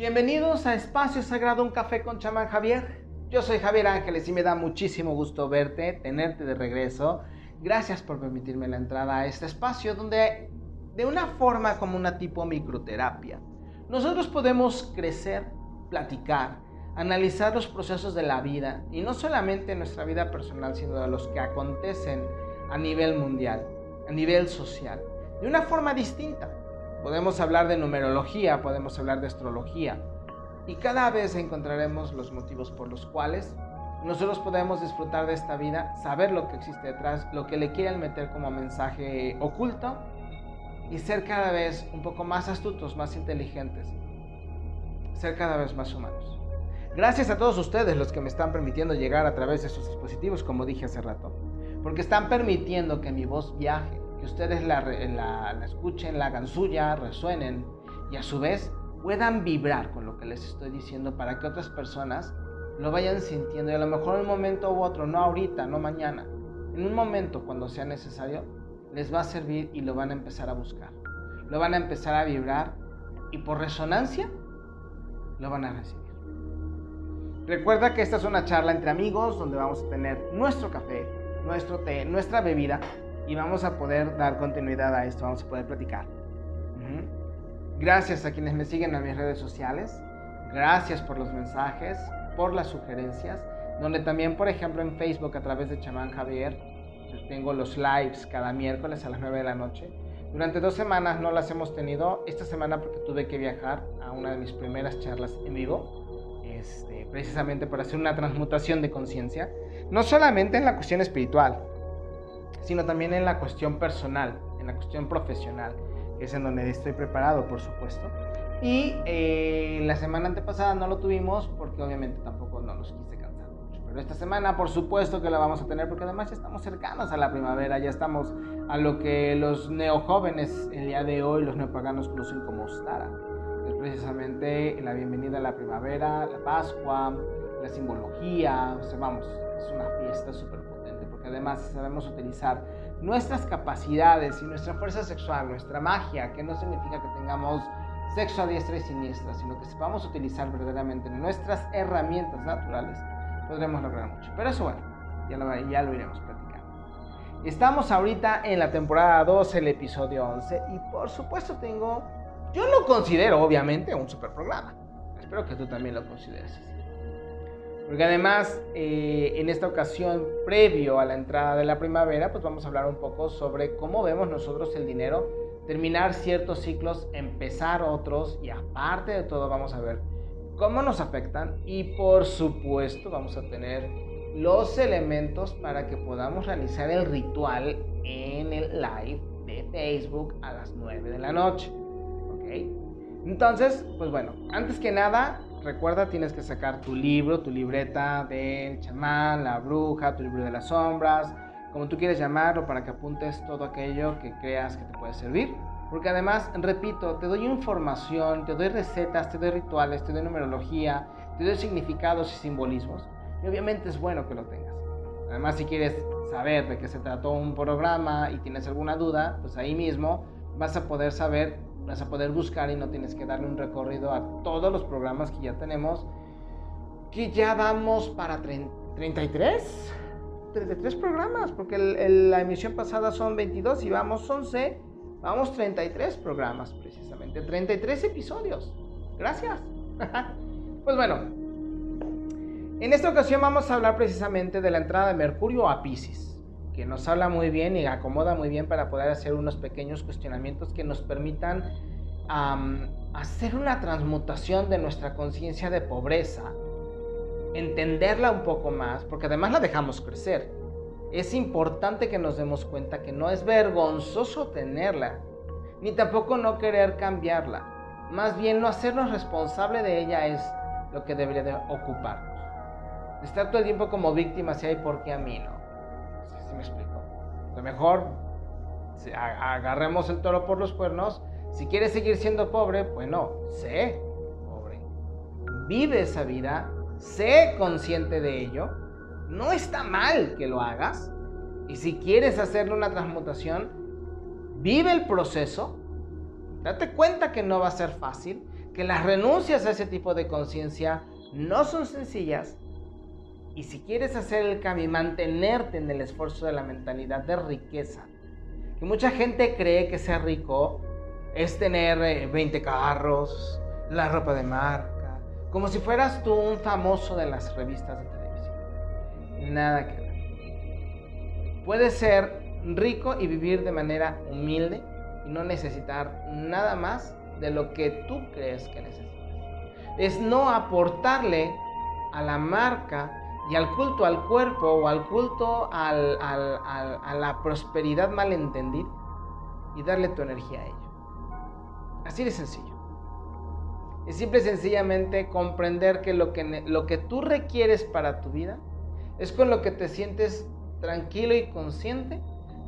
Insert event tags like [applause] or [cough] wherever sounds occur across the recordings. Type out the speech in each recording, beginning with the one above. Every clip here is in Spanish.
Bienvenidos a Espacio Sagrado, un café con chamán Javier. Yo soy Javier Ángeles y me da muchísimo gusto verte, tenerte de regreso. Gracias por permitirme la entrada a este espacio donde de una forma como una tipo microterapia, nosotros podemos crecer, platicar, analizar los procesos de la vida y no solamente nuestra vida personal, sino de los que acontecen a nivel mundial, a nivel social, de una forma distinta. Podemos hablar de numerología, podemos hablar de astrología, y cada vez encontraremos los motivos por los cuales nosotros podemos disfrutar de esta vida, saber lo que existe detrás, lo que le quieren meter como mensaje oculto y ser cada vez un poco más astutos, más inteligentes, ser cada vez más humanos. Gracias a todos ustedes los que me están permitiendo llegar a través de sus dispositivos, como dije hace rato, porque están permitiendo que mi voz viaje, que ustedes la, escuchen, la hagan suya, resuenen y a su vez puedan vibrar con lo que les estoy diciendo para que otras personas lo vayan sintiendo y a lo mejor en un momento u otro, no ahorita, no mañana, en un momento cuando sea necesario, les va a servir y lo van a empezar a buscar. Lo van a empezar a vibrar y por resonancia lo van a recibir. Recuerda que esta es una charla entre amigos donde vamos a tener nuestro café, nuestro té, nuestra bebida y vamos a poder dar continuidad a esto, vamos a poder platicar. Gracias a quienes me siguen en mis redes sociales. Gracias por los mensajes, por las sugerencias. Donde también, por ejemplo, en Facebook a través de Chamán Javier, tengo los lives cada miércoles a las 9 de la noche. Durante dos semanas no las hemos tenido. Esta semana porque tuve que viajar a una de mis primeras charlas en vivo. Este, precisamente para hacer una transmutación de conciencia. No solamente en la cuestión espiritual, sino también en la cuestión personal, en la cuestión profesional es en donde estoy preparado, por supuesto. Y eh, la semana antepasada no lo tuvimos porque obviamente tampoco no los quise cansar mucho. Pero esta semana por supuesto que la vamos a tener porque además ya estamos cercanos a la primavera, ya estamos a lo que los neojóvenes el día de hoy, los neopaganos conocen como Stara. Es precisamente la bienvenida a la primavera, la Pascua, la simbología, o sea, vamos, es una fiesta súper además sabemos utilizar nuestras capacidades y nuestra fuerza sexual, nuestra magia, que no significa que tengamos sexo a diestra y siniestra, sino que sepamos utilizar verdaderamente nuestras herramientas naturales, podremos lograr mucho. Pero eso, bueno, ya lo, ya lo iremos platicando. Estamos ahorita en la temporada 2, el episodio 11, y por supuesto tengo, yo lo considero obviamente un super programa. Espero que tú también lo consideres. Porque además, eh, en esta ocasión, previo a la entrada de la primavera, pues vamos a hablar un poco sobre cómo vemos nosotros el dinero, terminar ciertos ciclos, empezar otros y aparte de todo vamos a ver cómo nos afectan y por supuesto vamos a tener los elementos para que podamos realizar el ritual en el live de Facebook a las 9 de la noche. ¿Ok? Entonces, pues bueno, antes que nada, Recuerda, tienes que sacar tu libro, tu libreta del chamán, la bruja, tu libro de las sombras, como tú quieres llamarlo, para que apuntes todo aquello que creas que te puede servir. Porque además, repito, te doy información, te doy recetas, te doy rituales, te doy numerología, te doy significados y simbolismos. Y obviamente es bueno que lo tengas. Además, si quieres saber de qué se trató un programa y tienes alguna duda, pues ahí mismo vas a poder saber vas a poder buscar y no tienes que darle un recorrido a todos los programas que ya tenemos, que ya vamos para 33, 33 programas, porque la emisión pasada son 22 y vamos 11, vamos 33 programas precisamente, 33 episodios. Gracias. [laughs] pues bueno, en esta ocasión vamos a hablar precisamente de la entrada de Mercurio a Pisces que nos habla muy bien y acomoda muy bien para poder hacer unos pequeños cuestionamientos que nos permitan hacer una transmutación de nuestra conciencia de pobreza, entenderla un poco más, porque además la dejamos crecer. Es importante que nos demos cuenta que no es vergonzoso tenerla, ni tampoco no querer cambiarla. Más bien no hacernos responsable de ella es lo que debería de ocuparnos. Estar todo el tiempo como víctima si hay por qué a mí no me explico? Lo mejor, agarremos el toro por los cuernos. Si quieres seguir siendo pobre, bueno, sé pobre. Vive esa vida, sé consciente de ello. No está mal que lo hagas. Y si quieres hacerle una transmutación, vive el proceso. Date cuenta que no va a ser fácil. que las renuncias a ese tipo de conciencia no son sencillas y si quieres hacer el cambio y mantenerte en el esfuerzo de la mentalidad de riqueza, que mucha gente cree que ser rico es tener 20 eh, carros, la ropa de marca, como si fueras tú un famoso de las revistas de televisión. Nada que ver. Puedes ser rico y vivir de manera humilde y no necesitar nada más de lo que tú crees que necesitas. Es no aportarle a la marca y al culto al cuerpo o al culto a la prosperidad malentendida y darle tu energía a ello. Así de sencillo. Es simple y sencillamente comprender que lo, que lo que tú requieres para tu vida es con lo que te sientes tranquilo y consciente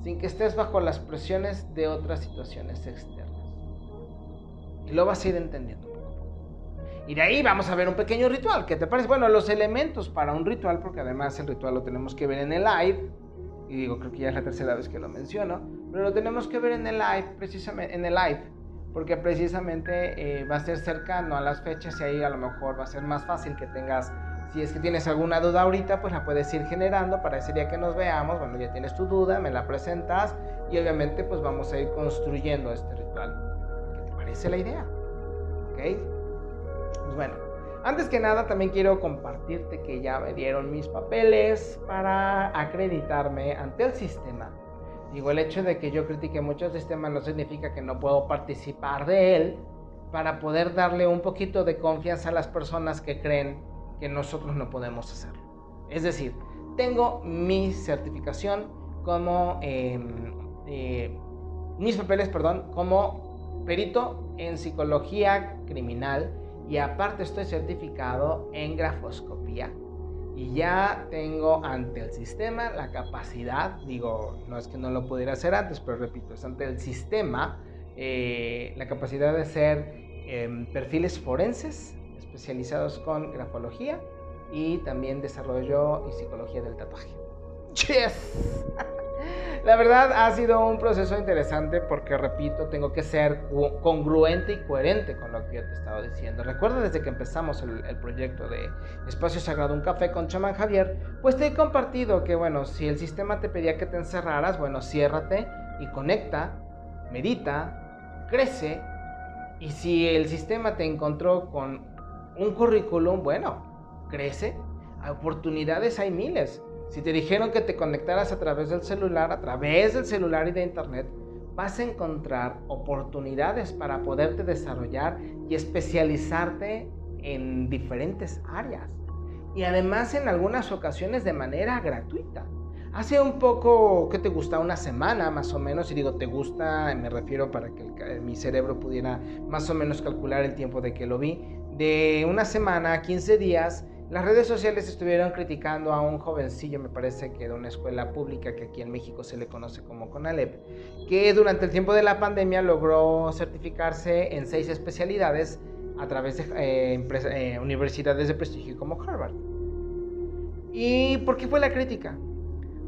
sin que estés bajo las presiones de otras situaciones externas. Y lo vas a ir entendiendo Y de ahí vamos a ver un pequeño ritual. ¿Qué te parece? Bueno, los elementos para un ritual, porque además el ritual lo tenemos que ver en el live. Y digo, creo que ya es la tercera vez que lo menciono. Pero lo tenemos que ver en el live, precisamente, en el live. Porque precisamente eh, va a ser cercano a las fechas y ahí a lo mejor va a ser más fácil que tengas si es que tienes alguna duda ahorita, pues la puedes ir generando para ese día que nos veamos. Bueno, ya tienes tu duda, me la presentas y obviamente pues vamos a ir construyendo este ritual. ¿Qué te parece la idea? ¿Ok? Pues bueno, antes que nada también quiero compartirte que ya me dieron mis papeles para acreditarme ante el sistema. Digo, el hecho de que yo critique mucho el sistema no significa que no puedo participar de él para poder darle un poquito de confianza a las personas que creen que nosotros no podemos hacerlo. Es decir, tengo mi certificación como, em, eh, mis papeles, perdón, como perito en psicología criminal y aparte estoy certificado en grafoscopía. Y ya tengo ante el sistema la capacidad, digo, no es que no lo pudiera hacer antes, pero repito, es ante el sistema eh, la capacidad de hacer em, perfiles forenses especializados con grafología y también desarrollo y psicología del tatuaje. [laughs] ¡Yes! La verdad ha sido un proceso interesante porque, repito, tengo que ser congruente y coherente con lo que yo te estaba diciendo. Recuerda desde que empezamos el, proyecto de Espacio Sagrado, un café con chamán Javier, pues te he compartido que, bueno, si el sistema te pedía que te encerraras, bueno, ciérrate y conecta, medita, crece. Y si el sistema te encontró con un currículum, bueno, crece, oportunidades hay miles. Si te dijeron que te conectaras a través del celular, a través del celular y de internet, vas a encontrar oportunidades para poderte desarrollar y especializarte en diferentes áreas. Y además en algunas ocasiones de manera gratuita. Hace un poco, ¿qué te gusta? Una semana más o menos, y digo te gusta, me refiero para que mi cerebro pudiera más o menos calcular el tiempo de que lo vi de una semana a 15 días, las redes sociales estuvieron criticando a un jovencillo, me parece que de una escuela pública que aquí en México se le conoce como CONALEP, que durante el tiempo de la pandemia logró certificarse en seis especialidades a través de eh, eh, universidades de prestigio como Harvard. ¿Y por qué fue la crítica?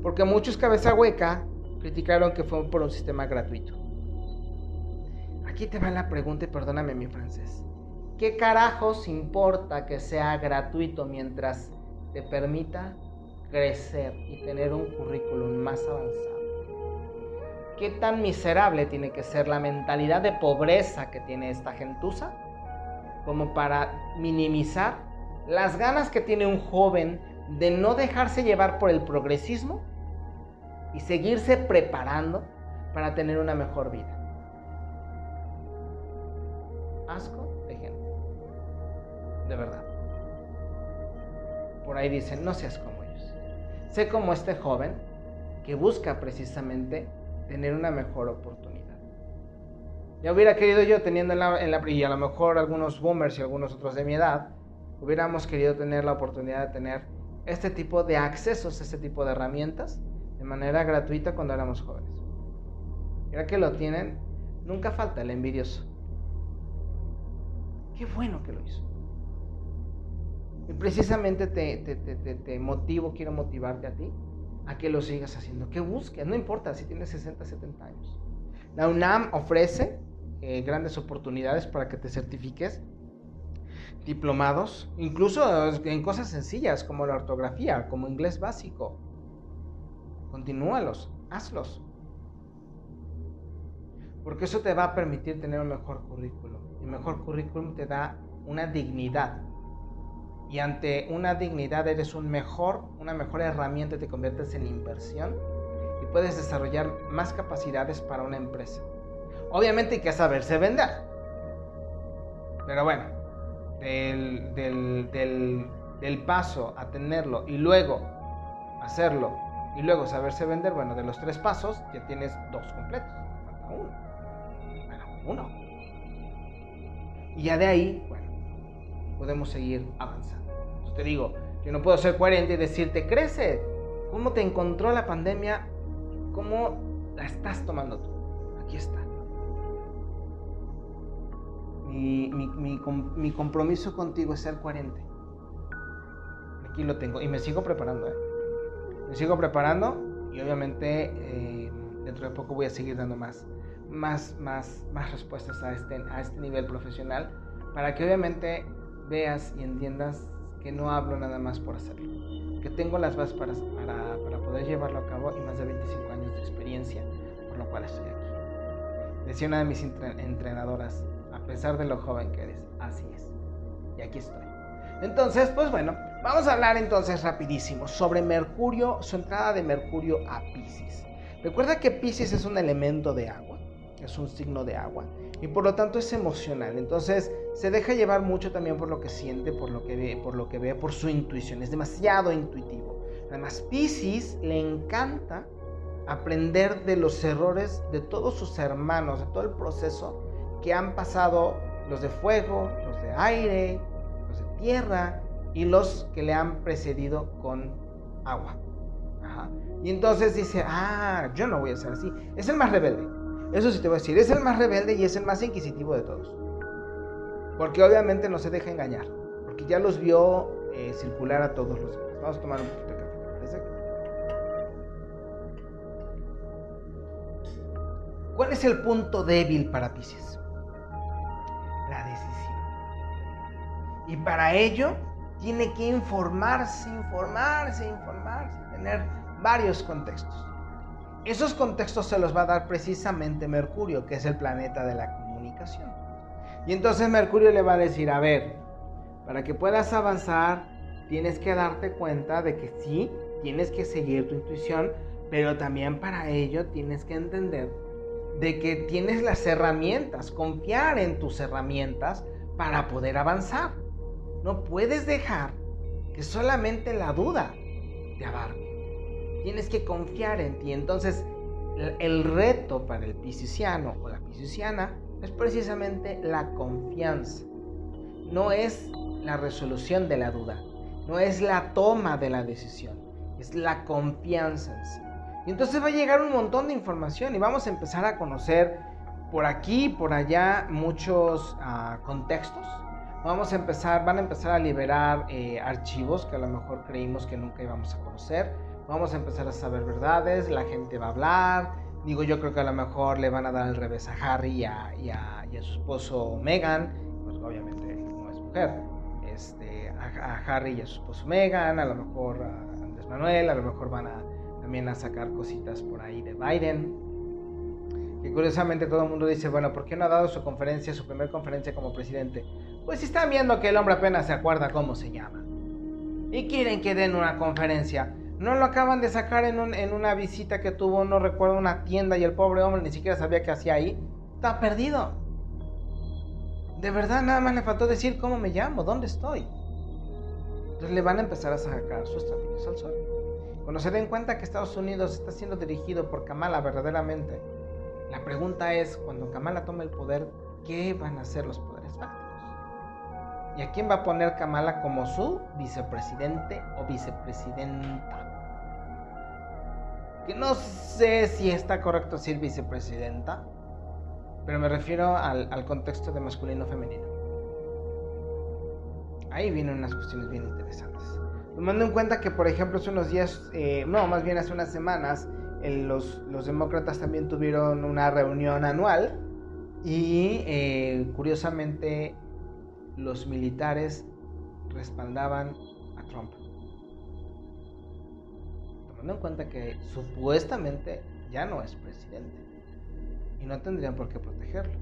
Porque muchos cabeza hueca criticaron que fue por un sistema gratuito. Aquí te va la pregunta y perdóname mi francés. ¿Qué carajos importa que sea gratuito mientras te permita crecer y tener un currículum más avanzado? ¿Qué tan miserable tiene que ser la mentalidad de pobreza que tiene esta gentuza como para minimizar las ganas que tiene un joven de no dejarse llevar por el progresismo y seguirse preparando para tener una mejor vida? De verdad. Por ahí dicen, no seas como ellos. Sé como este joven que busca precisamente tener una mejor oportunidad. Ya hubiera querido yo teniendo en la, en y a lo mejor algunos boomers y algunos otros de mi edad, hubiéramos querido tener la oportunidad de tener este tipo de accesos, este tipo de herramientas de manera gratuita cuando éramos jóvenes. Ya que lo tienen, nunca falta el envidioso. Qué bueno que lo hizo. Y precisamente te, te, motivo, quiero motivarte a ti a que lo sigas haciendo, que busques, no importa si tienes 60, 70 años. La UNAM ofrece eh, grandes oportunidades para que te certifiques diplomados, incluso en cosas sencillas como la ortografía, como inglés básico. Continúalos, hazlos. Porque eso te va a permitir tener un mejor currículum. Y mejor currículum te da una dignidad. Y ante una dignidad eres un mejor, una mejor herramienta, te conviertes en inversión y puedes desarrollar más capacidades para una empresa. Obviamente hay que saberse vender. Pero bueno, del, del, paso a tenerlo y luego hacerlo y luego saberse vender, bueno, de los tres pasos ya tienes dos completos. Falta uno. Bueno, uno. Y ya de ahí, bueno, podemos seguir avanzando. Te digo, yo no puedo ser coherente y decirte, crece. ¿Cómo te encontró la pandemia? ¿Cómo la estás tomando tú? Aquí está mi, compromiso contigo es ser coherente. Aquí lo tengo y me sigo preparando. ¿eh? Me sigo preparando y obviamente eh, dentro de poco voy a seguir dando más, más, más, más respuestas a este, a este nivel profesional para que obviamente veas y entiendas que no hablo nada más por hacerlo, que tengo las bases para, para, poder llevarlo a cabo y más de 25 años de experiencia, por lo cual estoy aquí. Decía una de mis entrenadoras, a pesar de lo joven que eres. Así es. Y aquí estoy. Entonces, pues bueno, vamos a hablar entonces rapidísimo sobre Mercurio, su entrada de Mercurio a Pisces. Recuerda que Pisces es un elemento de agua, es un signo de agua y por lo tanto es emocional. Entonces se deja llevar mucho también por lo que siente, por lo que ve, por lo que ve, por su intuición. Es demasiado intuitivo. Además, Pisces le encanta aprender de los errores de todos sus hermanos, de todo el proceso que han pasado los de fuego, los de aire, los de tierra y los que le han precedido con agua. Y entonces dice, ah, yo no voy a ser así. Es el más rebelde. Eso sí te voy a decir, es el más rebelde y es el más inquisitivo de todos. Porque obviamente no se deja engañar. Porque ya los vio eh, circular a todos los demás. Vamos a tomar un poquito de café. ¿Cuál es el punto débil para Pisces? Y para ello tiene que informarse, informarse, informarse, tener varios contextos. Esos contextos se los va a dar precisamente Mercurio, que es el planeta de la comunicación. Y entonces Mercurio le va a decir, a ver, para que puedas avanzar, tienes que darte cuenta de que sí, tienes que seguir tu intuición, pero también para ello tienes que entender de que tienes las herramientas, confiar en tus herramientas para poder avanzar. No puedes dejar que solamente la duda te abarque. Tienes que confiar en ti. Entonces, el reto para el pisciano o la pisciana es precisamente la confianza. No es la resolución de la duda, no es la toma de la decisión, es la confianza en sí. Y entonces va a llegar un montón de información y vamos a empezar a conocer por aquí, por allá, muchos ah, contextos vamos a empezar, van a empezar a liberar eh, archivos que a lo mejor creímos que nunca íbamos a conocer. Vamos a empezar a saber verdades, la gente va a hablar. Digo, yo creo que a lo mejor le van a dar el revés a Harry y a, su esposo Meghan, pues obviamente no es mujer. Este, a, Harry y a su esposo Meghan, a lo mejor a Andrés Manuel, a lo mejor van a también a sacar cositas por ahí de Biden. Que curiosamente todo el mundo dice, bueno, ¿por qué no ha dado su conferencia, su primera conferencia como presidente? Pues están viendo que el hombre apenas se acuerda cómo se llama. Y quieren que den una conferencia. No lo acaban de sacar en, una visita que tuvo, no recuerdo, una tienda y el pobre hombre ni siquiera sabía qué hacía ahí. Está perdido. De verdad, nada más le faltó decir cómo me llamo, dónde estoy. Entonces le van a empezar a sacar sus trapitos al sol. Cuando se den cuenta que Estados Unidos está siendo dirigido por Kamala verdaderamente, la pregunta es, cuando Kamala tome el poder, ¿qué van a hacer los poderes fácticos? ¿Y a quién va a poner Kamala como su vicepresidente o vicepresidenta? Que no sé si está correcto decir vicepresidenta, pero me refiero al, contexto de masculino-femenino. Ahí vienen unas cuestiones bien interesantes. Tomando en cuenta que, por ejemplo, hace unos días, eh, no, más bien hace unas semanas, los, los, demócratas también tuvieron una reunión anual y eh, curiosamente los militares respaldaban Tomando en cuenta que supuestamente ya no es presidente y no tendrían por qué protegerlo.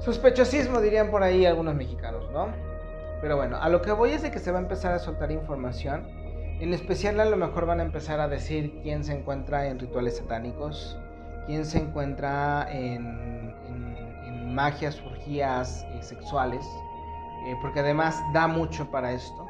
Sospechosismo dirían por ahí algunos mexicanos, ¿no? Pero bueno, a lo que voy es de que se va a empezar a soltar información. En especial a lo mejor van a empezar a decir quién se encuentra en rituales satánicos, quién se encuentra en, magias, urgías eh, sexuales, eh, porque además da mucho para esto.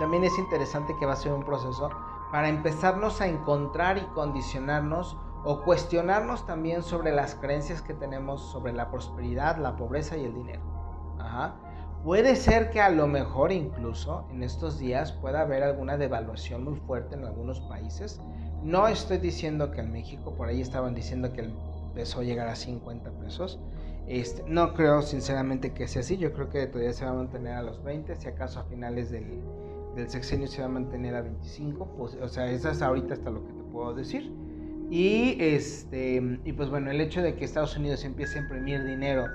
También es interesante que va a ser un proceso para empezarnos a encontrar y condicionarnos o cuestionarnos también sobre las creencias que tenemos sobre la prosperidad, la pobreza y el dinero. Puede ser que a lo mejor incluso en estos días pueda haber alguna devaluación muy fuerte en algunos países. No estoy diciendo que en México, por ahí estaban diciendo que el peso llegará a 50 pesos. Este, no creo sinceramente que sea así, yo creo que todavía se va a mantener a los 20, si acaso a finales del, del sexenio se va a mantener a 25, pues, o sea, eso es ahorita hasta lo que te puedo decir. Y, este, y pues bueno, el hecho de que Estados Unidos empiece a imprimir dinero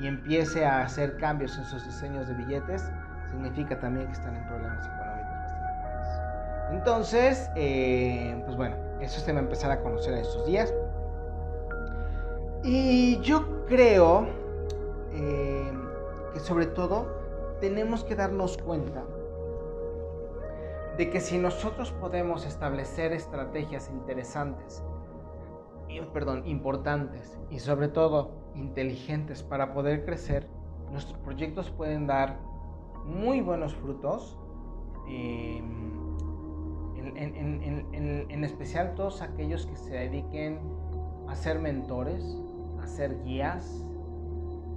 y empiece a hacer cambios en sus diseños de billetes, significa también que están en problemas económicos bastante. Entonces, eh, pues bueno, eso se va a empezar a conocer en estos días. Y yo creo eh, que sobre todo tenemos que darnos cuenta de que si nosotros podemos establecer estrategias interesantes, perdón, importantes y sobre todo inteligentes para poder crecer, nuestros proyectos pueden dar muy buenos frutos. Em, en, especial todos aquellos que se dediquen a ser mentores, a ser guías,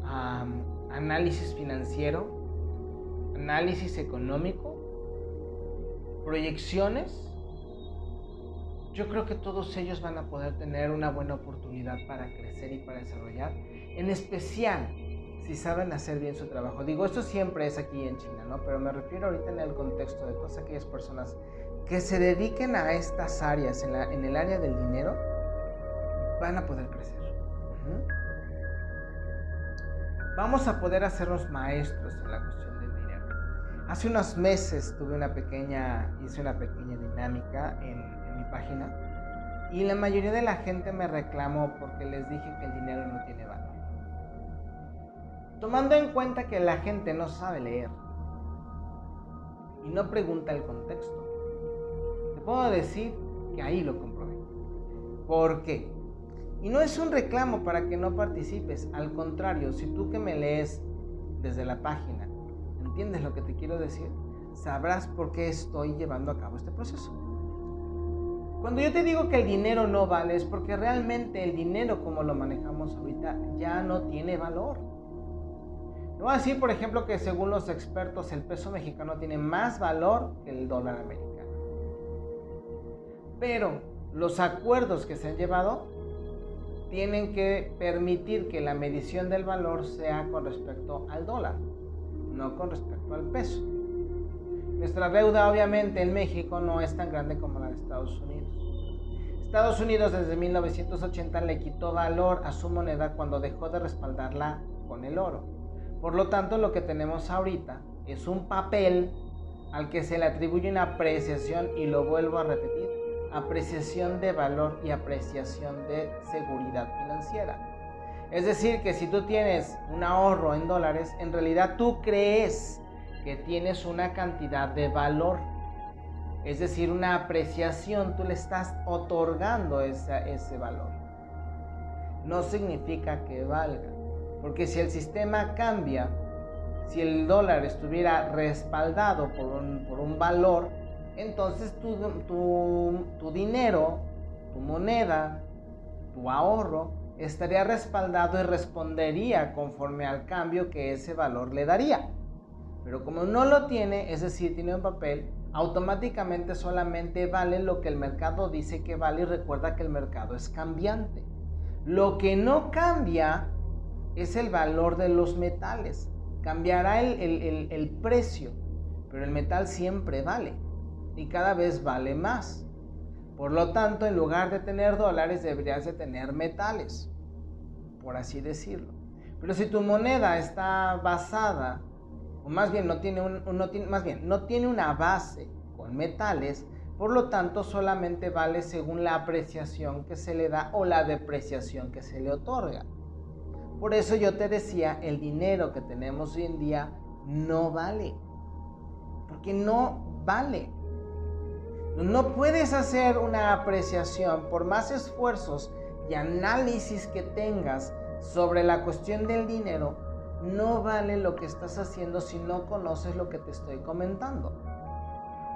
a análisis financiero, análisis económico proyecciones, yo creo que todos ellos van a poder tener una buena oportunidad para crecer y para desarrollar, en especial si saben hacer bien su trabajo. Digo, esto siempre es aquí en China, ¿no? Pero me refiero ahorita en el contexto de todas aquellas personas que se dediquen a estas áreas, en, el área del dinero, van a poder crecer. Vamos a poder hacernos maestros en la cuestión Hace unos meses tuve una pequeña, hice una pequeña dinámica en, mi página y la mayoría de la gente me reclamó porque les dije que el dinero no tiene valor. Tomando en cuenta que la gente no sabe leer y no pregunta el contexto, te puedo decir que ahí lo comprobé. ¿Por qué? Y no es un reclamo para que no participes, al contrario, si tú que me lees desde la página ¿Entiendes lo que te quiero decir? Sabrás por qué estoy llevando a cabo este proceso. Cuando yo te digo que el dinero no vale es porque realmente el dinero como lo manejamos ahorita ya no tiene valor. No voy decir, por ejemplo, que según los expertos el peso mexicano tiene más valor que el dólar americano. Pero los acuerdos que se han llevado tienen que permitir que la medición del valor sea con respecto al dólar no con respecto al peso. Nuestra deuda obviamente en México no es tan grande como la de Estados Unidos. Estados Unidos desde 1980 le quitó valor a su moneda cuando dejó de respaldarla con el oro. Por lo tanto, lo que tenemos ahorita es un papel al que se le atribuye una apreciación y lo vuelvo a repetir, apreciación de valor y apreciación de seguridad financiera. Es decir, que si tú tienes un ahorro en dólares, en realidad tú crees que tienes una cantidad de valor. Es decir, una apreciación, tú le estás otorgando ese valor. No significa que valga. Porque si el sistema cambia, si el dólar estuviera respaldado por un, valor, entonces tu, tu dinero, tu moneda, tu ahorro, estaría respaldado y respondería conforme al cambio que ese valor le daría. Pero como no lo tiene, es decir, tiene un papel, automáticamente solamente vale lo que el mercado dice que vale y recuerda que el mercado es cambiante. Lo que no cambia es el valor de los metales. Cambiará el, el precio, pero el metal siempre vale y cada vez vale más. Por lo tanto, en lugar de tener dólares, deberías de tener metales, por así decirlo. Pero si tu moneda está basada, o más bien no tiene, más bien, no tiene una base con metales, por lo tanto solamente vale según la apreciación que se le da o la depreciación que se le otorga. Por eso yo te decía, el dinero que tenemos hoy en día no vale. Porque no vale. No puedes hacer una apreciación por más esfuerzos y análisis que tengas sobre la cuestión del dinero, no vale lo que estás haciendo si no conoces lo que te estoy comentando.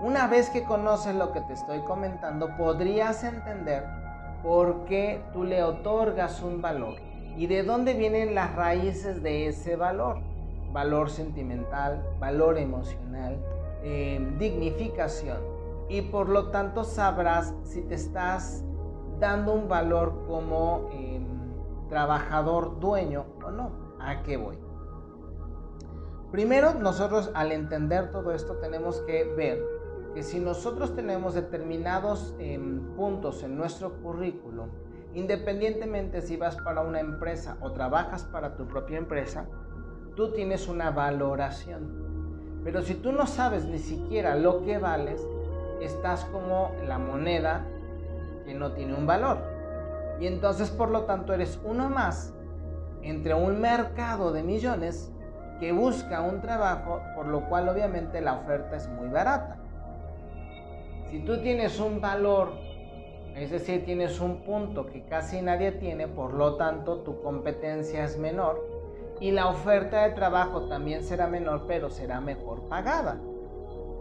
Una vez que conoces lo que te estoy comentando, podrías entender por qué tú le otorgas un valor y de dónde vienen las raíces de ese valor. Valor sentimental, valor emocional, eh, dignificación. Y por lo tanto sabrás si te estás dando un valor como em, trabajador dueño o no. ¿A qué voy? Primero, nosotros al entender todo esto tenemos que ver que si nosotros tenemos determinados em, puntos en nuestro currículum, independientemente si vas para una empresa o trabajas para tu propia empresa, tú tienes una valoración. Pero si tú no sabes ni siquiera lo que vales, estás como la moneda que no tiene un valor. Y entonces por lo tanto eres uno más entre un mercado de millones que busca un trabajo, por lo cual obviamente la oferta es muy barata. Si tú tienes un valor, es decir, tienes un punto que casi nadie tiene, por lo tanto tu competencia es menor y la oferta de trabajo también será menor, pero será mejor pagada.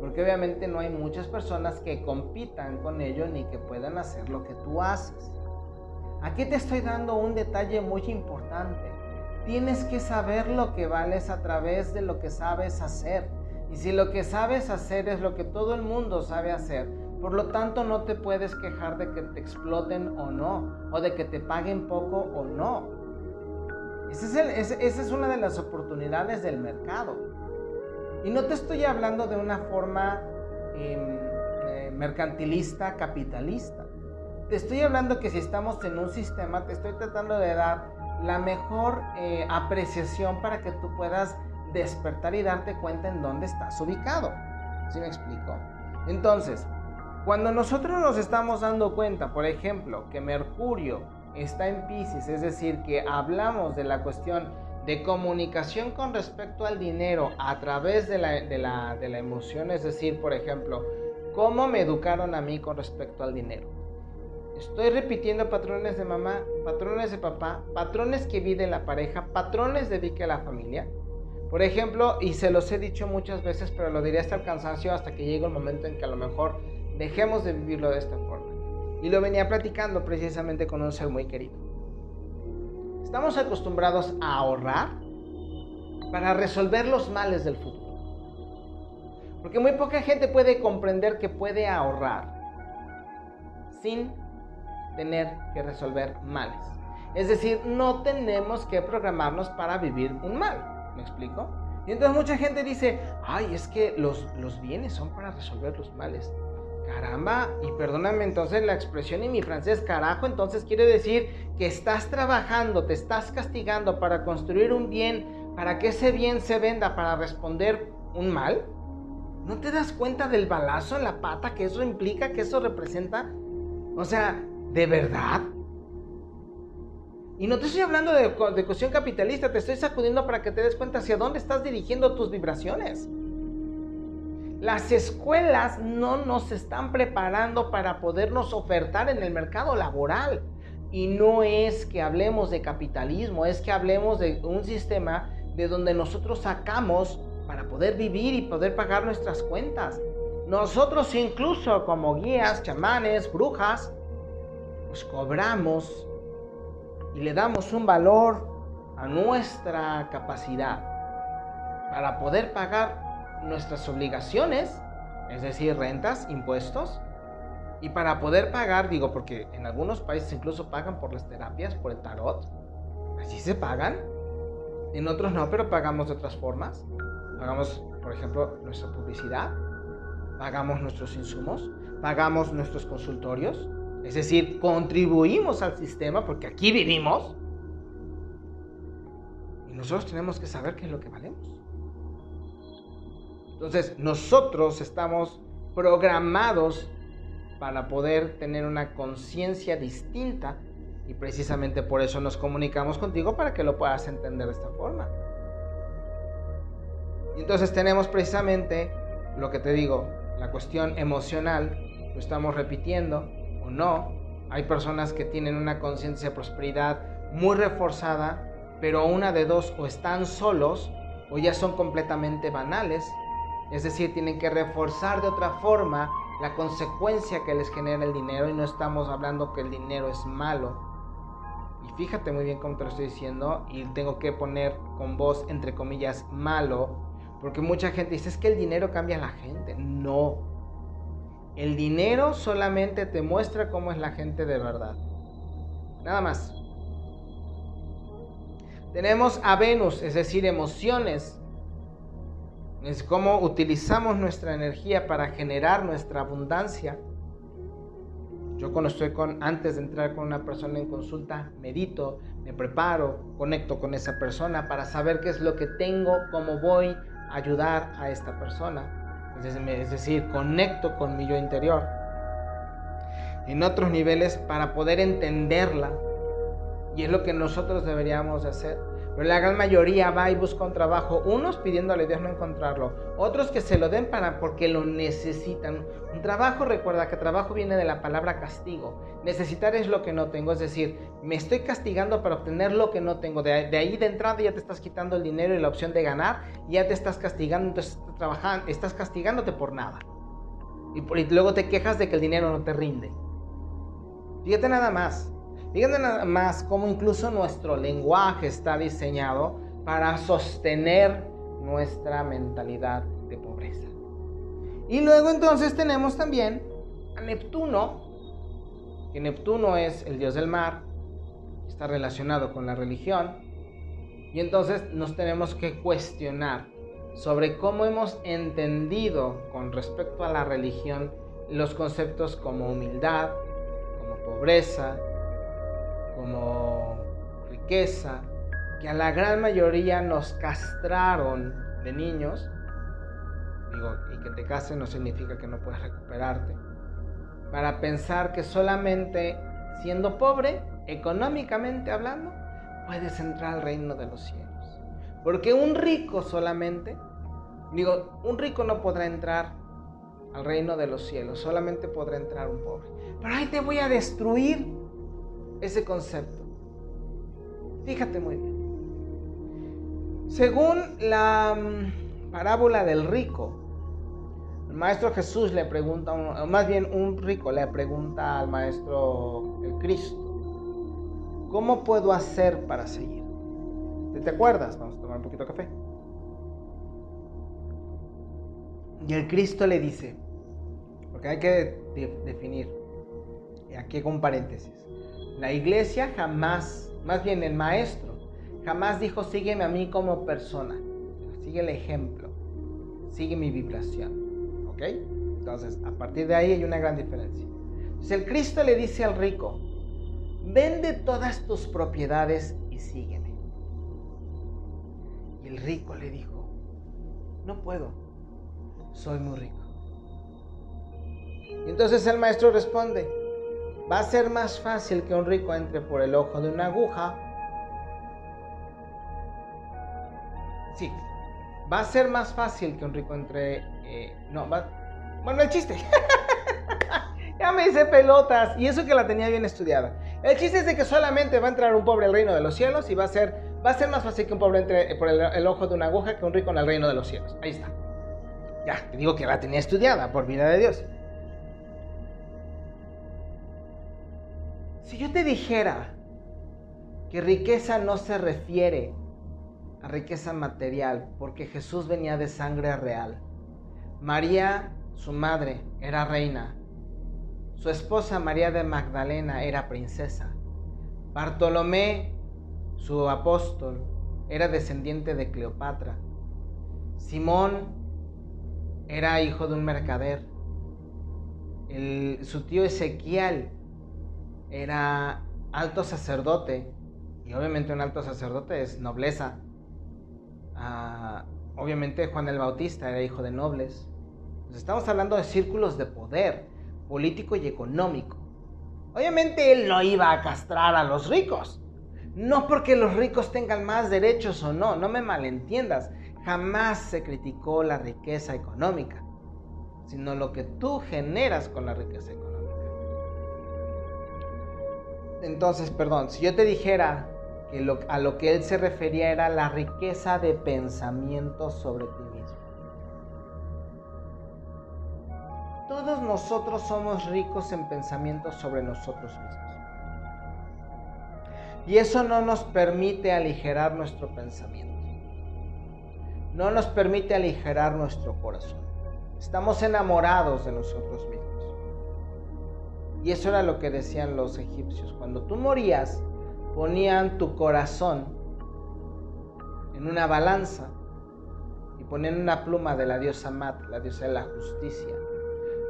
Porque obviamente no hay muchas personas que compitan con ello ni que puedan hacer lo que tú haces. Aquí te estoy dando un detalle muy importante. Tienes que saber lo que vales a través de lo que sabes hacer. Y si lo que sabes hacer es lo que todo el mundo sabe hacer, por lo tanto no te puedes quejar de que te exploten o no, o de que te paguen poco o no. esa es una de las oportunidades del mercado. Y no te estoy hablando de una forma em, eh, mercantilista, capitalista. Te estoy hablando que si estamos en un sistema, te estoy tratando de dar la mejor eh, apreciación para que tú puedas despertar y darte cuenta en dónde estás ubicado. ¿Sí me explico? Entonces, cuando nosotros nos estamos dando cuenta, por ejemplo, que Mercurio está en Pisces, es decir, que hablamos de la cuestión de comunicación con respecto al dinero a través de la, de, la, de la, emoción, es decir, por ejemplo, cómo me educaron a mí con respecto al dinero. Estoy repitiendo patrones de mamá, patrones de papá, patrones que vi la pareja, patrones de vi que la familia. Por ejemplo, y se los he dicho muchas veces, pero lo diré hasta el cansancio hasta que llegue el momento en que a lo mejor dejemos de vivirlo de esta forma. Y lo venía platicando precisamente con un ser muy querido. Estamos acostumbrados a ahorrar para resolver los males del futuro. Porque muy poca gente puede comprender que puede ahorrar sin tener que resolver males. Es decir, no tenemos que programarnos para vivir un mal. ¿Me explico? Y entonces mucha gente dice, ay, es que los, los bienes son para resolver los males. Caramba, y perdóname entonces la expresión en mi francés, carajo, entonces quiere decir que estás trabajando, te estás castigando para construir un bien, para que ese bien se venda, para responder un mal. ¿No te das cuenta del balazo en la pata que eso implica, que eso representa? O sea, ¿de verdad? Y no te estoy hablando de cuestión capitalista, te estoy sacudiendo para que te des cuenta hacia dónde estás dirigiendo tus vibraciones. Las escuelas no nos están preparando para podernos ofertar en el mercado laboral. Y no es que hablemos de capitalismo, es que hablemos de un sistema de donde nosotros sacamos para poder vivir y poder pagar nuestras cuentas. Nosotros incluso como guías, chamanes, brujas, pues cobramos y le damos un valor a nuestra capacidad para poder pagar nuestras obligaciones, es decir, rentas, impuestos, y para poder pagar, digo, porque en algunos países incluso pagan por las terapias, por el tarot, así se pagan, en otros no, pero pagamos de otras formas. Pagamos, por ejemplo, nuestra publicidad, pagamos nuestros insumos, pagamos nuestros consultorios, es decir, contribuimos al sistema porque aquí vivimos nosotros tenemos que saber qué es lo que valemos. Entonces, nosotros estamos programados para poder tener una conciencia distinta y precisamente por eso nos comunicamos contigo para que lo puedas entender de esta forma. Y entonces tenemos precisamente lo que te digo, la cuestión emocional, lo estamos repitiendo o no. Hay personas que tienen una conciencia de prosperidad muy reforzada, pero una de dos o están solos o ya son completamente banales. Es decir, tienen que reforzar de otra forma la consecuencia que les genera el dinero y no estamos hablando que el dinero es malo. Y fíjate muy bien cómo te lo estoy diciendo y tengo que poner con voz entre comillas malo porque mucha gente dice, es que el dinero cambia a la gente. No. El dinero solamente te muestra cómo es la gente de verdad. Nada más. Tenemos a Venus, es decir, emociones. Es cómo utilizamos nuestra energía para generar nuestra abundancia. Yo cuando estoy con, antes de entrar con una persona en consulta, medito, me preparo, conecto con esa persona para saber qué es lo que tengo, cómo voy, ayudar a esta persona. Es decir, conecto con mi yo interior. En otros niveles para poder entenderla. Y es lo que nosotros deberíamos de hacer pero la gran mayoría va y busca un trabajo, unos pidiéndole a Dios no encontrarlo, otros que se lo den para porque lo necesitan. Un trabajo, recuerda que trabajo viene de la palabra castigo. Necesitar es lo que no tengo, es decir, me estoy castigando para obtener lo que no tengo. De, ahí de entrada ya te estás quitando el dinero y la opción de ganar, ya te estás castigando, entonces estás castigándote por nada. Y, y luego te quejas de que el dinero no te rinde. Fíjate nada más. Fíjense nada más cómo incluso nuestro lenguaje está diseñado para sostener nuestra mentalidad de pobreza. Y luego entonces tenemos también a Neptuno, que Neptuno es el dios del mar, está relacionado con la religión, y entonces nos tenemos que cuestionar sobre cómo hemos entendido con respecto a la religión los conceptos como humildad, como pobreza, como riqueza, que a la gran mayoría nos castraron de niños. Digo, y que te casen no significa que no puedas recuperarte. Para pensar que solamente siendo pobre, económicamente hablando, puedes entrar al reino de los cielos. Porque un rico solamente, digo, un rico no podrá entrar al reino de los cielos, solamente podrá entrar un pobre. Pero ahí te voy a destruir ese concepto. Fíjate muy bien. Según la mm, parábola del rico, el maestro Jesús le pregunta, más bien un rico le pregunta al maestro el Cristo, ¿cómo puedo hacer para seguir? ¿Te acuerdas? Vamos a tomar un poquito de café. Y el Cristo le dice, porque hay que definir, y aquí con paréntesis, la iglesia jamás, más bien el maestro, jamás dijo sígueme a mí como persona. Sigue el ejemplo, sigue mi vibración. ¿Ok? Entonces, a partir de ahí hay una gran diferencia. Entonces el Cristo le dice al rico, vende todas tus propiedades y sígueme. Y el rico le dijo, no puedo, soy muy rico. Y entonces el maestro responde, va a ser más fácil que un rico entre por el ojo de una aguja. Sí, va a ser más fácil que un rico entre... Eh, no, va... Bueno, el chiste. [laughs] ya me hice pelotas. Y eso que la tenía bien estudiada. El chiste es de que solamente va a entrar un pobre al reino de los cielos y va a ser, va a ser más fácil que un pobre entre por el, el ojo de una aguja que un rico en el reino de los cielos. Ahí está. Ya, te digo que la tenía estudiada, por vida de Dios. Si yo te dijera que riqueza no se refiere a riqueza material, porque Jesús venía de sangre real. María, su madre, era reina. Su esposa María de Magdalena era princesa. Bartolomé, su apóstol, era descendiente de Cleopatra. Simón era hijo de un mercader. su tío Ezequiel era alto sacerdote, y obviamente un alto sacerdote es nobleza, Ah, obviamente Juan el Bautista era hijo de nobles. estamos hablando de círculos de poder político y económico. Obviamente él no iba a castrar a los ricos. No porque los ricos tengan más derechos o no, no me malentiendas. Jamás se criticó la riqueza económica, sino lo que tú generas con la riqueza económica. Entonces, perdón, si yo te dijera que a lo que él se refería era la riqueza de pensamiento sobre ti mismo. Todos nosotros somos ricos en pensamientos sobre nosotros mismos. Y eso no nos permite aligerar nuestro pensamiento. No nos permite aligerar nuestro corazón. Estamos enamorados de nosotros mismos. Y eso era lo que decían los egipcios. Cuando tú morías, ponían tu corazón en una balanza y ponían una pluma de la diosa Mat, la diosa de la justicia.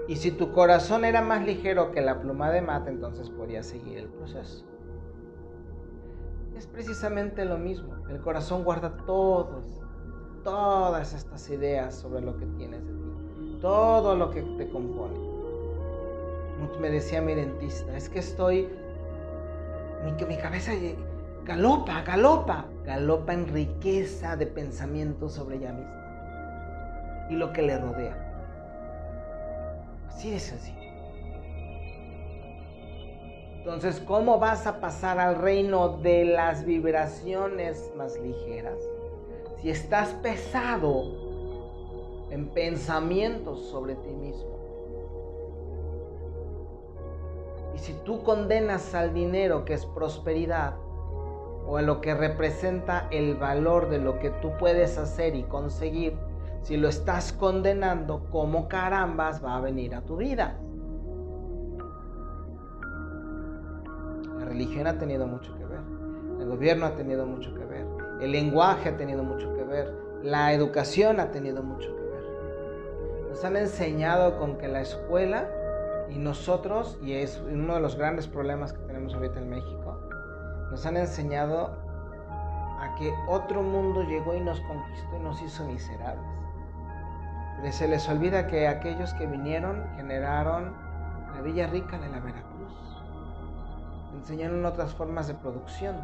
Y si tu corazón era más ligero que la pluma de Mat, entonces podías seguir el proceso es precisamente lo mismo. El corazón guarda todos, todas estas ideas sobre lo que tienes de ti, todo lo que te compone. Me decía mi dentista, es que estoy, mi, mi cabeza galopa, galopa, galopa en riqueza de pensamientos sobre ella misma y lo que le rodea. Así de sencillo. Entonces, ¿cómo vas a pasar al reino de las vibraciones más ligeras? Si estás pesado en pensamientos sobre ti mismo. Y si tú condenas al dinero que es prosperidad, o a lo que representa el valor de lo que tú puedes hacer y conseguir, si lo estás condenando, ¿cómo carambas va a venir a tu vida? religión ha tenido mucho que ver, el gobierno ha tenido mucho que ver, el lenguaje ha tenido mucho que ver, la educación ha tenido mucho que ver. Nos han enseñado con que la escuela y nosotros, y es uno de los grandes problemas que tenemos ahorita en México, nos han enseñado a que otro mundo llegó y nos conquistó y nos hizo miserables. Pero se les olvida que aquellos que vinieron generaron la Villa Rica de la Veracruz enseñaron otras formas de producción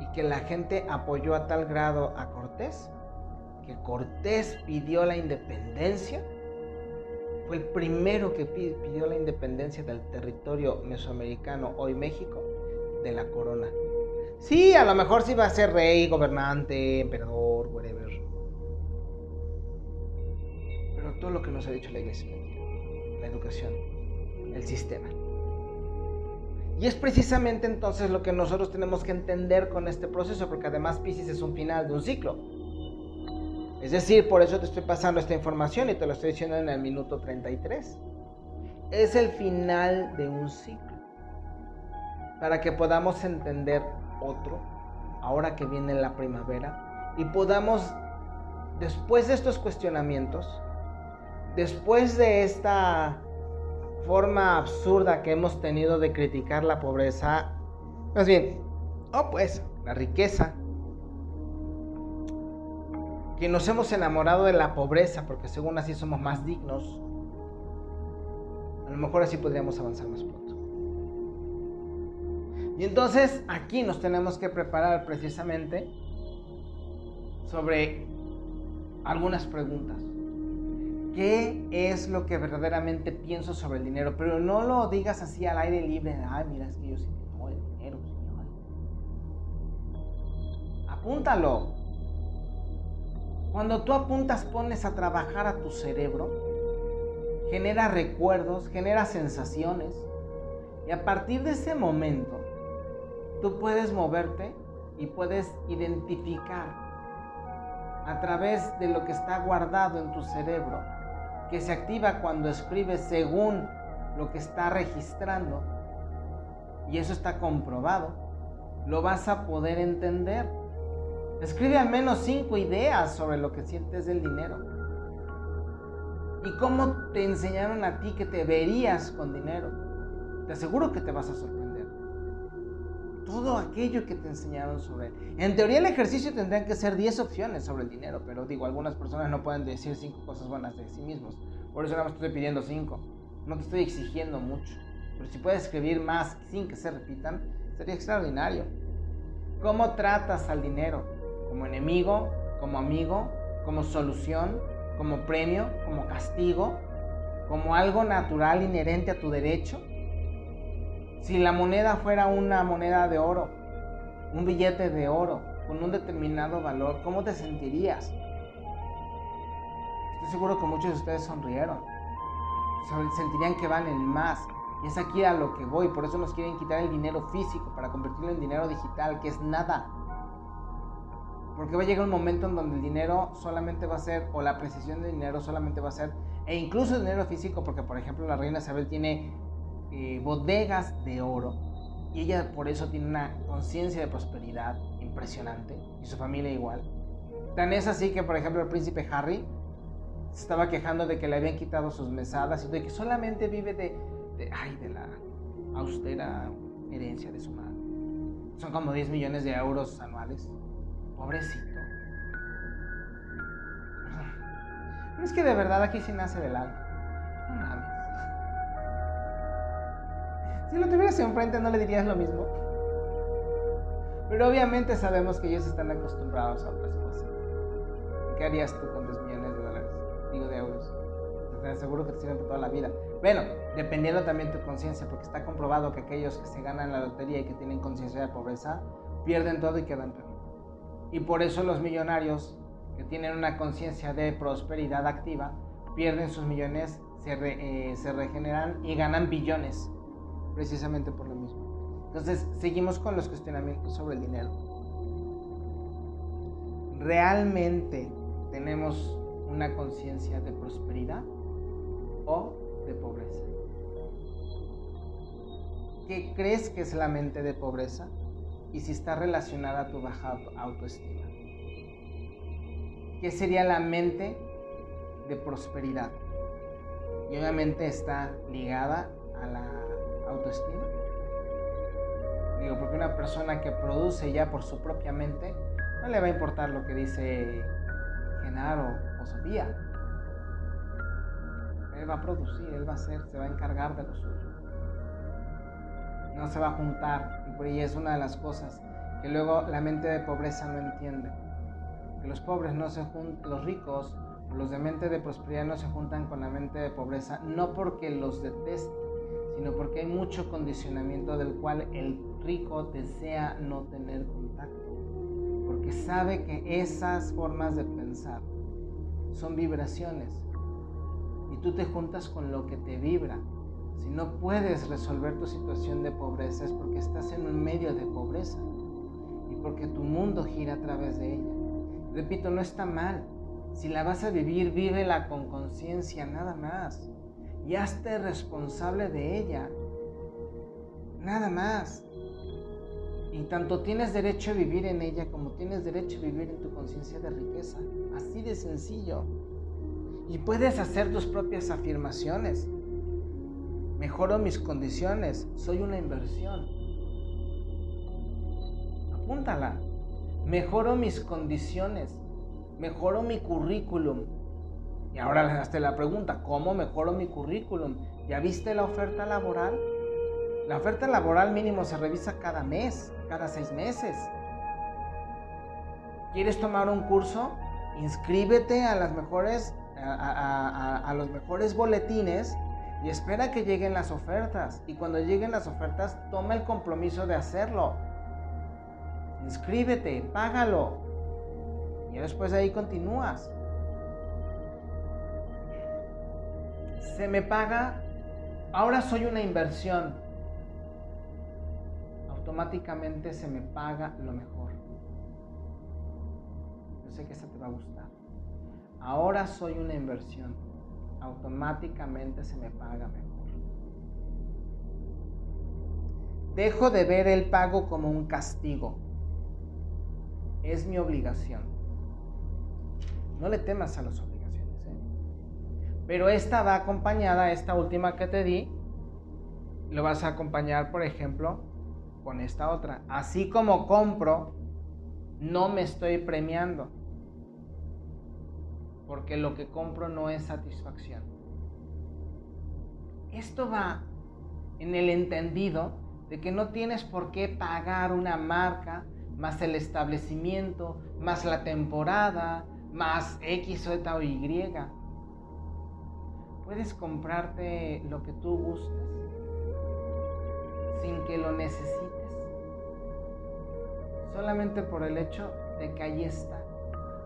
y que la gente apoyó a tal grado a Cortés que Cortés pidió la independencia. Fue el primero que pidió la independencia del territorio mesoamericano, hoy México, de la corona. Sí, a lo mejor sí va a ser rey, gobernante, emperador, whatever. Pero todo lo que nos ha dicho la iglesia La educación, el sistema. Y es precisamente entonces lo que nosotros tenemos que entender con este proceso, porque además Pisces es un final de un ciclo. Es decir, por eso te estoy pasando esta información y te lo estoy diciendo en el minuto 33. Es el final de un ciclo. Para que podamos entender otro, ahora que viene la primavera, y podamos, después de estos cuestionamientos, después de esta forma absurda que hemos tenido de criticar la pobreza, más bien, oh pues, la riqueza, que nos hemos enamorado de la pobreza porque según así somos más dignos, a lo mejor así podríamos avanzar más pronto. Y entonces aquí nos tenemos que preparar precisamente sobre algunas preguntas qué es lo que verdaderamente pienso sobre el dinero, pero no lo digas así al aire libre, ay, mira, es que yo sí tengo el dinero, señor. Apúntalo. Cuando tú apuntas, pones a trabajar a tu cerebro, genera recuerdos, genera sensaciones, y a partir de ese momento, tú puedes moverte y puedes identificar a través de lo que está guardado en tu cerebro que se activa cuando escribes según lo que está registrando, y eso está comprobado, lo vas a poder entender. Escribe al menos cinco ideas sobre lo que sientes del dinero. Y cómo te enseñaron a ti que te verías con dinero. Te aseguro que te vas a sorprender. todo aquello que te enseñaron sobre él. En teoría el ejercicio tendrían que ser 10 opciones sobre el dinero, pero digo, algunas personas no pueden decir 5 cosas buenas de sí mismos. Por eso nada más estoy pidiendo 5. No te estoy exigiendo mucho. Pero si puedes escribir más sin que se repitan, sería extraordinario. ¿Cómo tratas al dinero? ¿Como enemigo? ¿Como amigo? ¿Como solución? ¿Como premio? ¿Como castigo? ¿Como algo natural inherente a tu derecho? Si la moneda fuera una moneda de oro, un billete de oro con un determinado valor, ¿cómo te sentirías? Estoy seguro que muchos de ustedes sonrieron. Sentirían que valen más. Y es aquí a lo que voy. Por eso nos quieren quitar el dinero físico para convertirlo en dinero digital, que es nada. Porque va a llegar un momento en donde el dinero solamente va a ser, o la precisión del dinero solamente va a ser, e incluso el dinero físico, porque por ejemplo la reina Isabel tiene eh, bodegas de oro. Y ella por eso tiene una conciencia de prosperidad impresionante. Y su familia igual. Tan es así que, por ejemplo, el príncipe Harry se estaba quejando de que le habían quitado sus mesadas y de que solamente vive de, de, ay, de la austera herencia de su madre. Son como 10 millones de euros anuales. Pobrecito. Pero es que de verdad aquí sí nace del alma. No mames. Si lo tuvieras enfrente, ¿no le dirías lo mismo? Pero obviamente sabemos que ellos están acostumbrados a otras cosas. ¿Qué harías tú con 10 millones de dólares? Digo, de euros. Te aseguro que te sirven toda la vida. Bueno, dependiendo también de tu conciencia, porque está comprobado que aquellos que se ganan la lotería y que tienen conciencia de pobreza, pierden todo y quedan. Y por eso los millonarios que tienen una conciencia de prosperidad activa, pierden sus millones, se, eh, se regeneran y ganan billones precisamente por lo mismo. Entonces, seguimos con los cuestionamientos sobre el dinero. ¿Realmente tenemos una conciencia de prosperidad o de pobreza? ¿Qué crees que es la mente de pobreza? Y si está relacionada a tu baja autoestima. ¿Qué sería la mente de prosperidad? Y obviamente está ligada a la autoestima? Digo, porque una persona que produce ya por su propia mente, no le va a importar lo que dice Genaro o Sofía. Él va a producir, él va a hacer, se va a encargar de lo suyo. No se va a juntar. Y es una de las cosas que luego la mente de pobreza no entiende. Que los pobres no se juntan, los ricos, los de mente de prosperidad no se juntan con la mente de pobreza, no porque los detesten sino porque hay mucho condicionamiento del cual el rico desea no tener contacto, porque sabe que esas formas de pensar son vibraciones y tú te juntas con lo que te vibra. Si no puedes resolver tu situación de pobreza es porque estás en un medio de pobreza y porque tu mundo gira a través de ella. Repito, no está mal. Si la vas a vivir, vívela con conciencia, nada más y hazte responsable de ella. Nada más. Y tanto tienes derecho a vivir en ella como tienes derecho a vivir en tu conciencia de riqueza. Así de sencillo. Y puedes hacer tus propias afirmaciones. Mejoro mis condiciones. Soy una inversión. Apúntala. Mejoro mis condiciones. Mejoro mi currículum y ahora le haste la pregunta, ¿cómo mejoro mi currículum? ¿Ya viste la oferta laboral? La oferta laboral mínimo se revisa cada mes, cada seis meses. ¿Quieres tomar un curso? Inscríbete a las mejores, a, los mejores boletines y espera que lleguen las ofertas. Y cuando lleguen las ofertas, toma el compromiso de hacerlo. Inscríbete, págalo. Y después de ahí continúas. se me paga, ahora soy una inversión, automáticamente se me paga lo mejor. Yo sé que esa te va a gustar. Ahora soy una inversión, automáticamente se me paga mejor. Dejo de ver el pago como un castigo. Es mi obligación. No le temas a los pero esta va acompañada, esta última que te di, lo vas a acompañar, por ejemplo, con esta otra. Así como compro, no me estoy premiando. Porque lo que compro no es satisfacción. Esto va en el entendido de que no tienes por qué pagar una marca más el establecimiento, más la temporada, más X o Y. Puedes comprarte lo que tú gustes sin que lo necesites. Solamente por el hecho de que ahí está.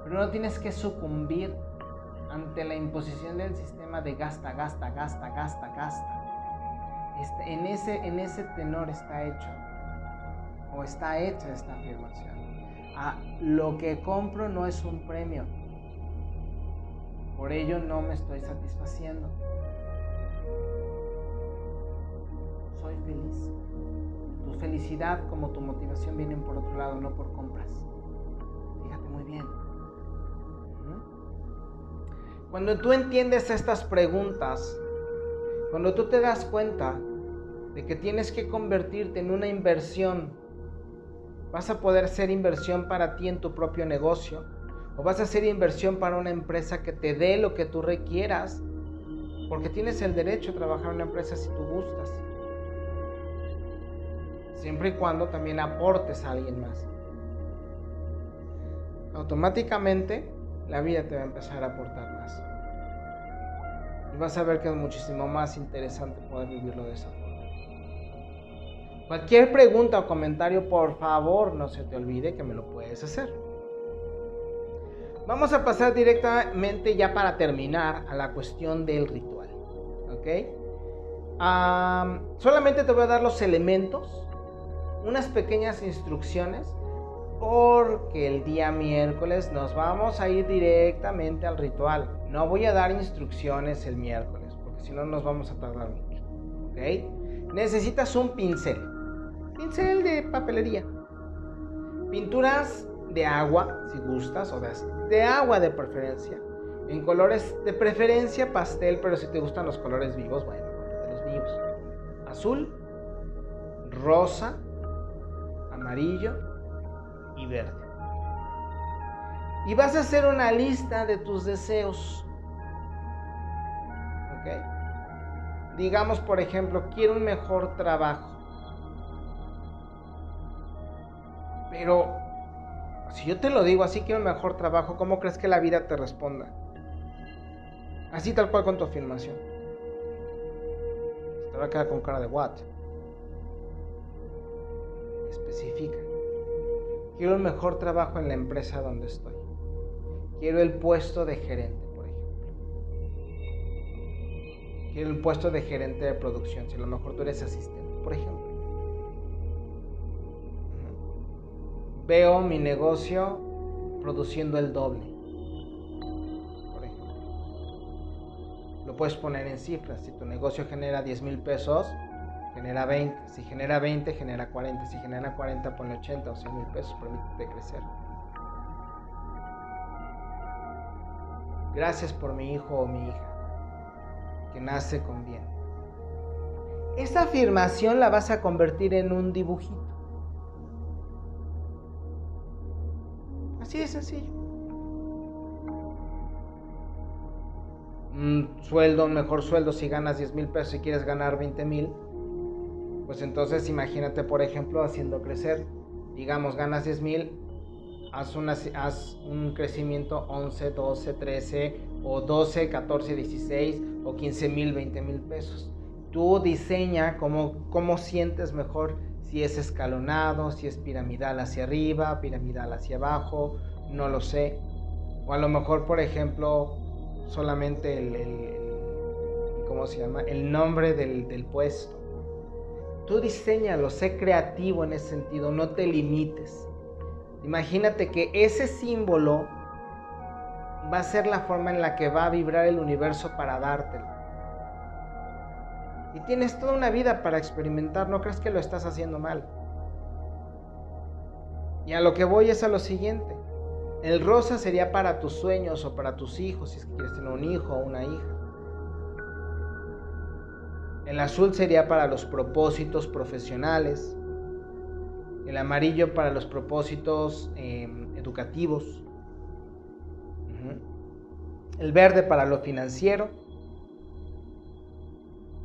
Pero no tienes que sucumbir ante la imposición del sistema de gasta, gasta, gasta, gasta, gasta. Este, en, ese, en ese tenor está hecho o está hecha esta afirmación. Ah, lo que compro no es un premio. Por ello no me estoy satisfaciendo. Soy feliz. Tu felicidad como tu motivación vienen por otro lado, no por compras. Fíjate muy bien. Cuando tú entiendes estas preguntas, cuando tú te das cuenta de que tienes que convertirte en una inversión, vas a poder ser inversión para ti en tu propio negocio o vas a hacer inversión para una empresa que te dé lo que tú requieras, porque tienes el derecho a trabajar en una empresa si tú gustas, siempre y cuando también aportes a alguien más. Automáticamente la vida te va a empezar a aportar más. Y vas a ver que es muchísimo más interesante poder vivirlo de esa forma. Cualquier pregunta o comentario, por favor, no se te olvide que me lo puedes hacer. Vamos a pasar directamente ya para terminar a la cuestión del ritual. ¿Ok? solamente te voy a dar los elementos, unas pequeñas instrucciones, porque el día miércoles nos vamos a ir directamente al ritual. No voy a dar instrucciones el miércoles, porque si no nos vamos a tardar mucho. ¿Ok? Necesitas un pincel. Pincel de papelería. Pinturas de agua, si gustas, o de, de agua de preferencia. En colores de preferencia pastel, pero si te gustan los colores vivos, bueno, de los vivos. Azul, rosa, amarillo y verde. Y vas a hacer una lista de tus deseos. ¿Ok? Digamos, por ejemplo, quiero un mejor trabajo. Pero si yo te lo digo así, quiero un mejor trabajo, ¿cómo crees que la vida te responda? Así tal cual con tu afirmación. Te va a quedar con cara de what? Especifica. Quiero un mejor trabajo en la empresa donde estoy. Quiero el puesto de gerente, por ejemplo. Quiero el puesto de gerente de producción, si a lo mejor tú eres asistente, por ejemplo. veo mi negocio produciendo el doble. Por ejemplo. Lo puedes poner en cifras. Si tu negocio genera 10 mil pesos, genera 20. Si genera 20, genera 40. Si genera 40, pone 80 o 100 mil pesos. Permítete crecer. Gracias por mi hijo o mi hija que nace con bien. Esta afirmación la vas a convertir en un dibujito. Así de sencillo. Un sueldo, un mejor sueldo, si ganas 10 mil pesos y quieres ganar 20 mil, pues entonces imagínate, por ejemplo, haciendo crecer. Digamos, ganas 10 mil, haz, un crecimiento 11, 12, 13 o 12, 14, 16 o 15 mil, 20 mil pesos. Tú diseña cómo, cómo sientes mejor si es escalonado, si es piramidal hacia arriba, piramidal hacia abajo, no lo sé. O a lo mejor, por ejemplo, solamente el, ¿cómo se llama? El nombre del, del puesto. Tú diseñalo, sé creativo en ese sentido, no te limites. Imagínate que ese símbolo va a ser la forma en la que va a vibrar el universo para dártelo. Y tienes toda una vida para experimentar, no crees que lo estás haciendo mal. Y a lo que voy es a lo siguiente. El rosa sería para tus sueños o para tus hijos, si quieres tener un hijo o una hija. El azul sería para los propósitos profesionales. El amarillo para los propósitos em, educativos. El verde para lo financiero.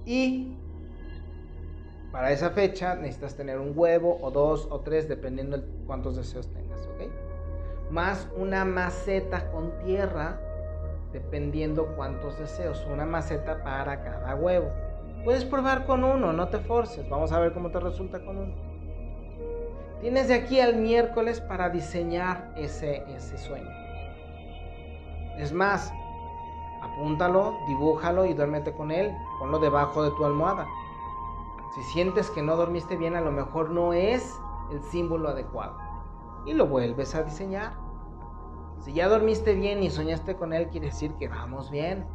Y para esa fecha necesitas tener un huevo o dos o tres, dependiendo de cuántos deseos tengas. Más una maceta con tierra, dependiendo cuántos deseos. Una maceta para cada huevo. Puedes probar con uno, no te forces. Vamos a ver cómo te resulta con uno. Tienes de aquí al miércoles para diseñar ese, ese sueño. Es más, apúntalo, dibújalo y duérmete con él. Ponlo debajo de tu almohada. Si sientes que no dormiste bien, a lo mejor no es el símbolo adecuado. Y lo vuelves a diseñar. Si ya dormiste bien y soñaste con él, quiere decir que vamos bien.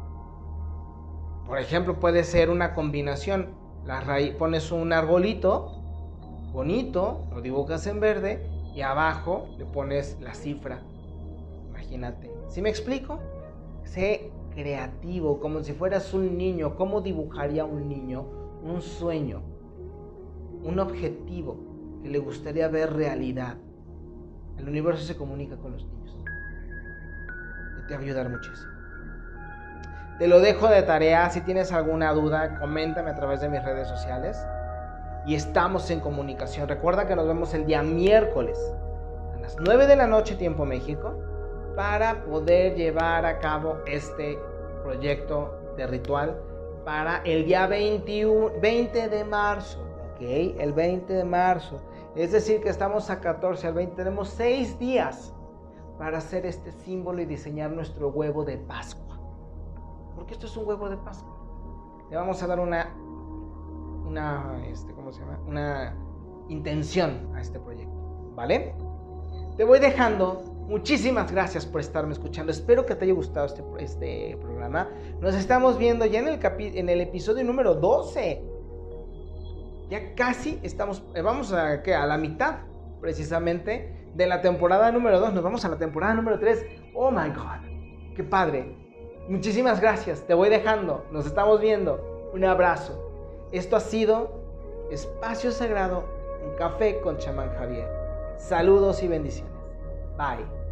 Por ejemplo, puede ser una combinación. La raíz, pones un arbolito bonito, lo dibujas en verde y abajo le pones la cifra. Imagínate. ¿Sí me explico? Sé creativo, como si fueras un niño. ¿Cómo dibujaría un niño un sueño, un objetivo que le gustaría ver realidad? El universo se comunica con los niños. Y te va a ayudar muchísimo. Te lo dejo de tarea. Si tienes alguna duda, coméntame a través de mis redes sociales. Y estamos en comunicación. Recuerda que nos vemos el día miércoles a las 9 de la noche, tiempo México, para poder llevar a cabo este proyecto de ritual para el día 21, 20 de marzo. ¿Ok? El 20 de marzo. Es decir, que estamos a 14 al 20. Tenemos 6 días para hacer este símbolo y diseñar nuestro huevo de Pascua porque esto es un huevo de Pascua. Le vamos a dar una, una, este, ¿cómo se llama? Una intención a este proyecto, ¿vale? Te voy dejando. Muchísimas gracias por estarme escuchando. Espero que te haya gustado este, este programa. Nos estamos viendo ya en el, en el episodio número 12. Ya casi estamos, eh, vamos a, ¿qué? a la mitad precisamente de la temporada número 2. Nos vamos a la temporada número 3. Oh my God. Qué padre. Muchísimas gracias, te voy dejando, nos estamos viendo. Un abrazo. Esto ha sido Espacio Sagrado, un café con chamán Javier. Saludos y bendiciones. Bye.